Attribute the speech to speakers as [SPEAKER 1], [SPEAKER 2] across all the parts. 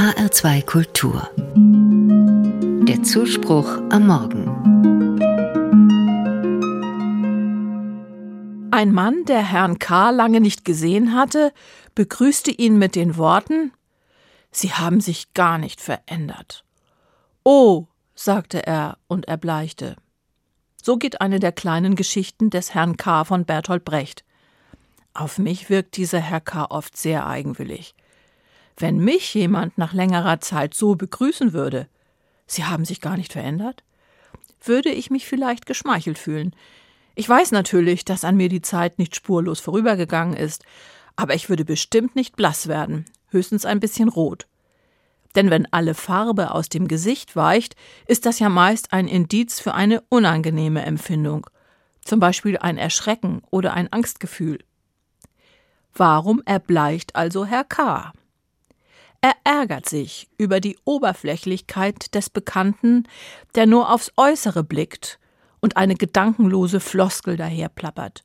[SPEAKER 1] HR2 Kultur. Der Zuspruch am Morgen.
[SPEAKER 2] Ein Mann, der Herrn K. lange nicht gesehen hatte, begrüßte ihn mit den Worten Sie haben sich gar nicht verändert. Oh, sagte er und erbleichte. So geht eine der kleinen Geschichten des Herrn K. von Bertolt Brecht. Auf mich wirkt dieser Herr K. oft sehr eigenwillig. Wenn mich jemand nach längerer Zeit so begrüßen würde, Sie haben sich gar nicht verändert, würde ich mich vielleicht geschmeichelt fühlen. Ich weiß natürlich, dass an mir die Zeit nicht spurlos vorübergegangen ist, aber ich würde bestimmt nicht blass werden, höchstens ein bisschen rot. Denn wenn alle Farbe aus dem Gesicht weicht, ist das ja meist ein Indiz für eine unangenehme Empfindung, zum Beispiel ein Erschrecken oder ein Angstgefühl. Warum erbleicht also Herr K.? Er ärgert sich über die Oberflächlichkeit des Bekannten, der nur aufs Äußere blickt und eine gedankenlose Floskel daherplappert.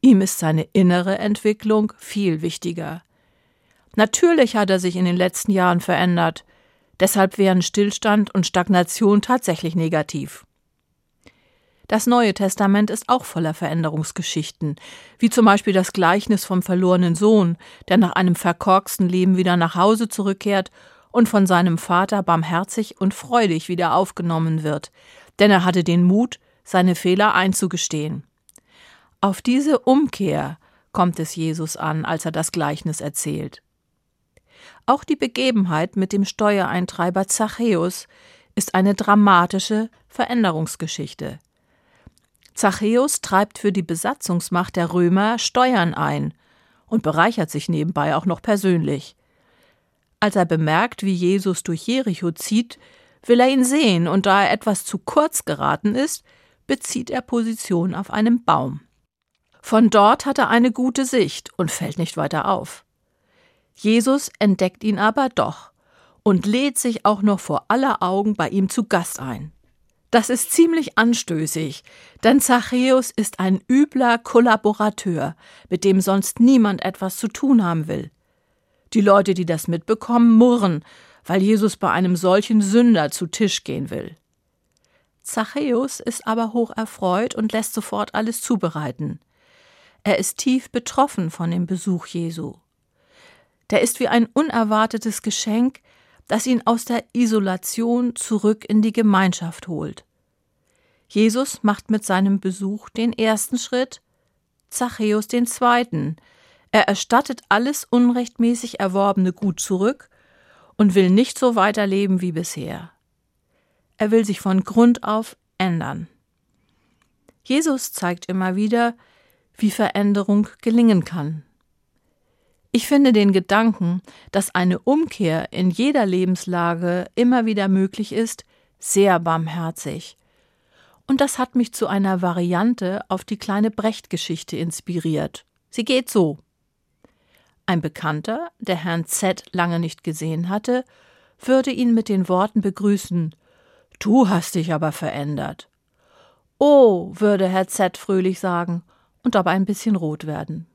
[SPEAKER 2] Ihm ist seine innere Entwicklung viel wichtiger. Natürlich hat er sich in den letzten Jahren verändert, deshalb wären Stillstand und Stagnation tatsächlich negativ. Das Neue Testament ist auch voller Veränderungsgeschichten, wie zum Beispiel das Gleichnis vom verlorenen Sohn, der nach einem verkorksten Leben wieder nach Hause zurückkehrt und von seinem Vater barmherzig und freudig wieder aufgenommen wird, denn er hatte den Mut, seine Fehler einzugestehen. Auf diese Umkehr kommt es Jesus an, als er das Gleichnis erzählt. Auch die Begebenheit mit dem Steuereintreiber Zachäus ist eine dramatische Veränderungsgeschichte. Zachäus treibt für die Besatzungsmacht der Römer Steuern ein und bereichert sich nebenbei auch noch persönlich. Als er bemerkt, wie Jesus durch Jericho zieht, will er ihn sehen, und da er etwas zu kurz geraten ist, bezieht er Position auf einem Baum. Von dort hat er eine gute Sicht und fällt nicht weiter auf. Jesus entdeckt ihn aber doch und lädt sich auch noch vor aller Augen bei ihm zu Gast ein. Das ist ziemlich anstößig, denn Zachäus ist ein übler Kollaborateur, mit dem sonst niemand etwas zu tun haben will. Die Leute, die das mitbekommen, murren, weil Jesus bei einem solchen Sünder zu Tisch gehen will. Zachäus ist aber hoch erfreut und lässt sofort alles zubereiten. Er ist tief betroffen von dem Besuch Jesu. Der ist wie ein unerwartetes Geschenk, das ihn aus der Isolation zurück in die Gemeinschaft holt. Jesus macht mit seinem Besuch den ersten Schritt, Zachäus den zweiten. Er erstattet alles unrechtmäßig erworbene Gut zurück und will nicht so weiterleben wie bisher. Er will sich von Grund auf ändern. Jesus zeigt immer wieder, wie Veränderung gelingen kann. Ich finde den Gedanken, dass eine Umkehr in jeder Lebenslage immer wieder möglich ist, sehr barmherzig. Und das hat mich zu einer Variante auf die kleine Brecht-Geschichte inspiriert. Sie geht so. Ein Bekannter, der Herrn Z lange nicht gesehen hatte, würde ihn mit den Worten begrüßen Du hast dich aber verändert. Oh, würde Herr Z fröhlich sagen und dabei ein bisschen rot werden.